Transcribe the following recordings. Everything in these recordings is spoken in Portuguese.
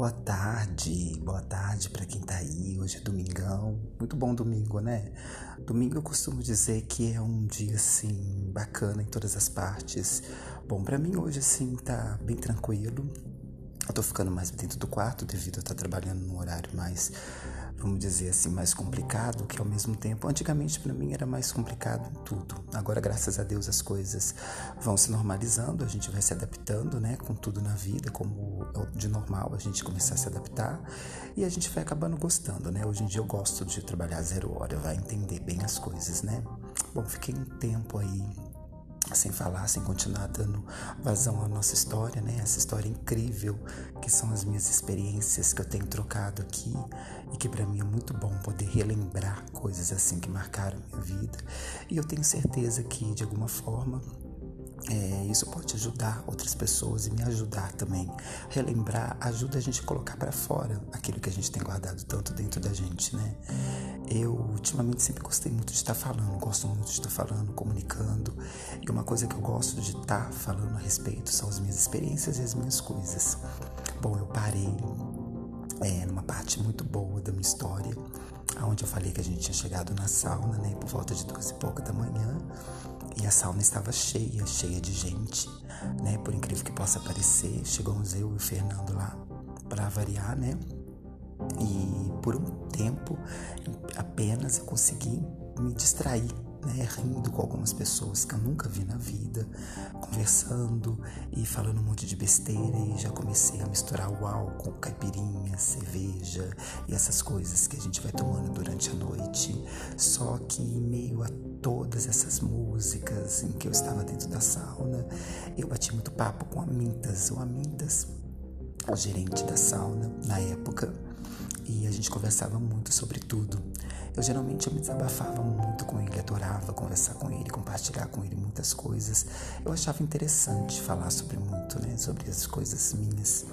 Boa tarde, boa tarde para quem tá aí. Hoje é domingão, muito bom domingo, né? Domingo eu costumo dizer que é um dia assim bacana em todas as partes. Bom, para mim hoje assim tá bem tranquilo. Eu tô ficando mais dentro do quarto devido a estar tá trabalhando num horário mais vamos dizer assim, mais complicado, que ao mesmo tempo, antigamente para mim era mais complicado tudo. Agora, graças a Deus, as coisas vão se normalizando, a gente vai se adaptando, né, com tudo na vida, como é de normal a gente começar a se adaptar e a gente vai acabando gostando, né? Hoje em dia eu gosto de trabalhar zero hora, vai entender bem as coisas, né? Bom, fiquei um tempo aí sem falar, sem continuar dando vazão à nossa história, né? Essa história incrível que são as minhas experiências que eu tenho trocado aqui e que para mim é muito bom poder relembrar coisas assim que marcaram minha vida. E eu tenho certeza que de alguma forma é, isso pode ajudar outras pessoas e me ajudar também. Relembrar ajuda a gente a colocar para fora aquilo que a gente tem guardado tanto dentro da gente, né? Eu ultimamente sempre gostei muito de estar falando, gosto muito de estar falando, comunicando. E uma coisa que eu gosto de estar falando a respeito são as minhas experiências e as minhas coisas. Bom, eu parei é, numa parte muito boa da minha história, onde eu falei que a gente tinha chegado na sauna, né, por volta de duas e pouca da manhã. E a sauna estava cheia, cheia de gente, né? Por incrível que possa parecer, chegamos eu e o Fernando lá para variar, né? E por um tempo apenas eu consegui me distrair né, rindo com algumas pessoas que eu nunca vi na vida, conversando e falando um monte de besteira e já comecei a misturar o álcool, caipirinha, cerveja e essas coisas que a gente vai tomando durante a noite. Só que em meio a todas essas músicas em que eu estava dentro da sauna, eu bati muito papo com a Mintas, o Amintas, o gerente da sauna na época e a gente conversava muito sobre tudo. Eu geralmente eu me desabafava muito com ele, adorava conversar com ele, compartilhar com ele muitas coisas. Eu achava interessante falar sobre muito, né, sobre as coisas minhas.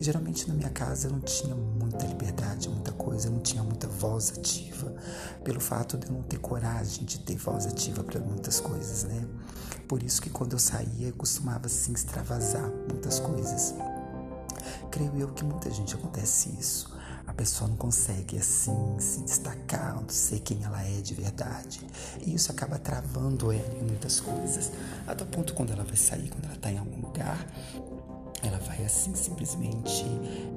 E geralmente na minha casa eu não tinha muita liberdade, muita coisa, eu não tinha muita voz ativa, pelo fato de eu não ter coragem de ter voz ativa para muitas coisas, né? Por isso que quando eu saía eu costumava assim extravasar muitas coisas. Creio eu que muita gente acontece isso pessoa não consegue assim se destacar, não ser quem ela é de verdade. E isso acaba travando ela em muitas coisas. Até o ponto quando ela vai sair, quando ela está em algum lugar, ela vai assim simplesmente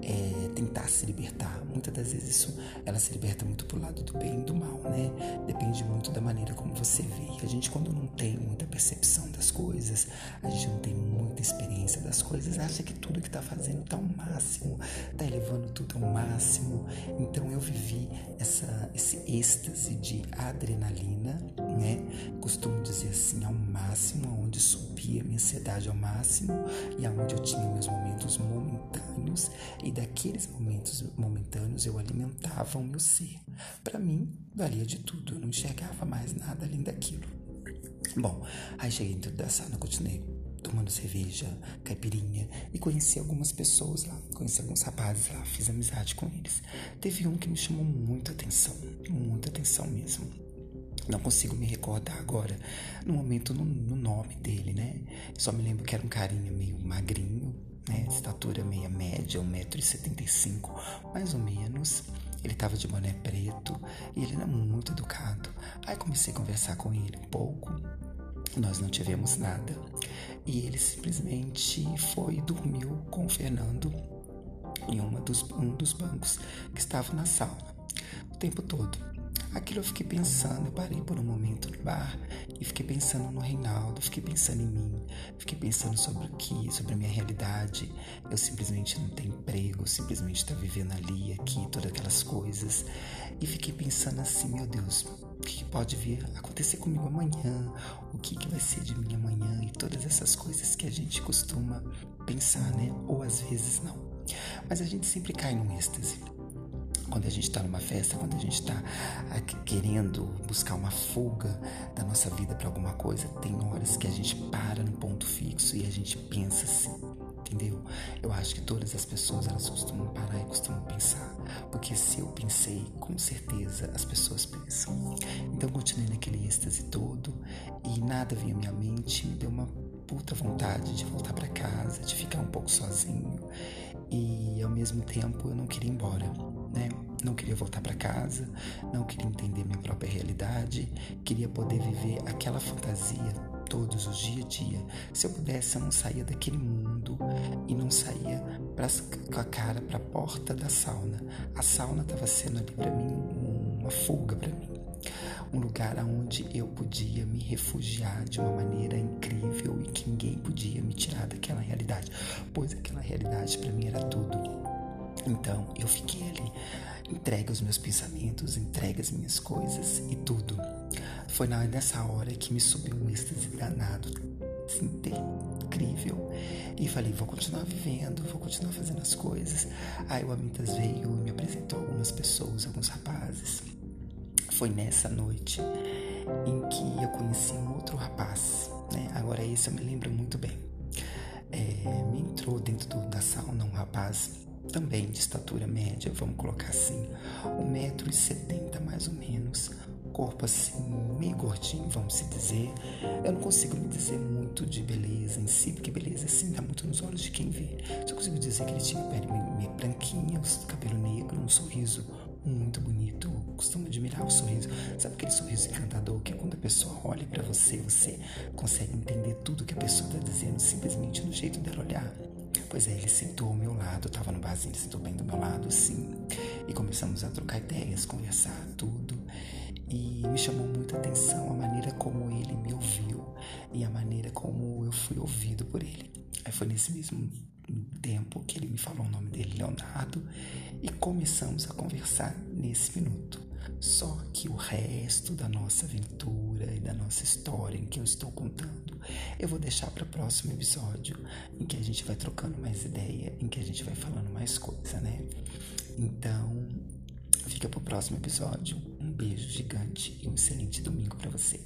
é, tentar se libertar. Muitas das vezes isso ela se liberta muito pro lado do bem e do mal, né? Depende muito da maneira como você vê. A gente quando não tem muita percepção das coisas, a gente não tem muita experiência das coisas, acha que tudo que tá fazendo tá ao máximo, tá elevando tudo ao máximo. Então eu vivi essa esse êxtase de adrenalina, né? Costumo dizer assim ao máximo, onde subia minha ansiedade ao máximo e aonde eu tinha meus momentos momentâneos e daqueles momentos momentâneos eu alimentava o meu ser. Para mim, valia de tudo, eu não enxergava mais nada além daquilo. Bom, aí cheguei dentro da sala, continuei tomando cerveja, caipirinha e conheci algumas pessoas lá, conheci alguns rapazes lá, fiz amizade com eles. Teve um que me chamou muita atenção, muita atenção mesmo. Não consigo me recordar agora no momento no, no nome dele, né? Só me lembro que era um carinha meio magrinho, né? Estatura meia média, 1,75m, mais ou menos. Ele tava de boné preto e ele era muito educado. Aí comecei a conversar com ele um pouco. Nós não tivemos nada. E ele simplesmente foi e dormiu com o Fernando em uma dos, um dos bancos que estava na sala o tempo todo. Aquilo eu fiquei pensando, eu parei por um momento no bar e fiquei pensando no Reinaldo, fiquei pensando em mim, fiquei pensando sobre o que, sobre a minha realidade. Eu simplesmente não tenho emprego, simplesmente estou vivendo ali, aqui, todas aquelas coisas. E fiquei pensando assim, meu Deus, o que pode vir acontecer comigo amanhã? O que, que vai ser de mim amanhã? E todas essas coisas que a gente costuma pensar, né? Ou às vezes não. Mas a gente sempre cai num êxtase quando a gente está numa festa, quando a gente está querendo buscar uma fuga da nossa vida para alguma coisa, tem horas que a gente para no ponto fixo e a gente pensa assim, entendeu? Eu acho que todas as pessoas elas costumam parar e costumam pensar, porque se eu pensei, com certeza as pessoas pensam. Então continuei naquele êxtase todo e nada vinha à minha mente, me deu uma puta vontade de voltar para casa, de ficar um pouco sozinho. E ao mesmo tempo eu não queria ir embora, né? Não queria voltar para casa, não queria entender minha própria realidade, queria poder viver aquela fantasia todos os dia a dia. Se eu pudesse, eu não saía daquele mundo e não saía com a cara para a porta da sauna. A sauna estava sendo ali para mim uma fuga para mim um lugar onde eu podia me refugiar de uma maneira incrível e que ninguém podia me tirar daquela realidade, pois aquela realidade para mim era tudo. Então eu fiquei ali, entregue aos meus pensamentos, entregue as minhas coisas e tudo. Foi nessa hora que me subiu um êxtase danado, assim, incrível. E falei, vou continuar vivendo, vou continuar fazendo as coisas. Aí o Amitas veio e me apresentou algumas pessoas, alguns rapazes. Foi nessa noite em que eu conheci um outro rapaz, né? Agora esse eu me lembro muito bem. É, me entrou dentro do, da sauna um rapaz também de estatura média, vamos colocar assim, um metro e setenta mais ou menos, corpo assim meio gordinho, vamos se dizer. Eu não consigo me dizer muito de beleza em si, porque beleza assim dá muito nos olhos de quem vê. Só consigo dizer que ele tinha pele meio branquinha, cabelo negro, um sorriso muito bonito. Eu costumo admirar o sorriso. Sabe aquele sorriso encantador que quando a pessoa olha para você, você consegue entender tudo que a pessoa está dizendo simplesmente no jeito dela olhar? Pois é, ele sentou ao meu lado, eu tava no barzinho, ele sentou bem do meu lado, assim. E começamos a trocar ideias, conversar, tudo. E me chamou muita atenção a maneira como ele me ouviu e a maneira como eu fui ouvido por ele. Aí foi nesse mesmo tempo que ele me falou o nome dele, Leonardo, e começamos a conversar nesse minuto. Só que o resto da nossa aventura e da nossa história em que eu estou contando, eu vou deixar para o próximo episódio, em que a gente vai trocando mais ideia, em que a gente vai falando mais coisa, né? Então, fica para o próximo episódio. Um beijo gigante e um excelente domingo para vocês.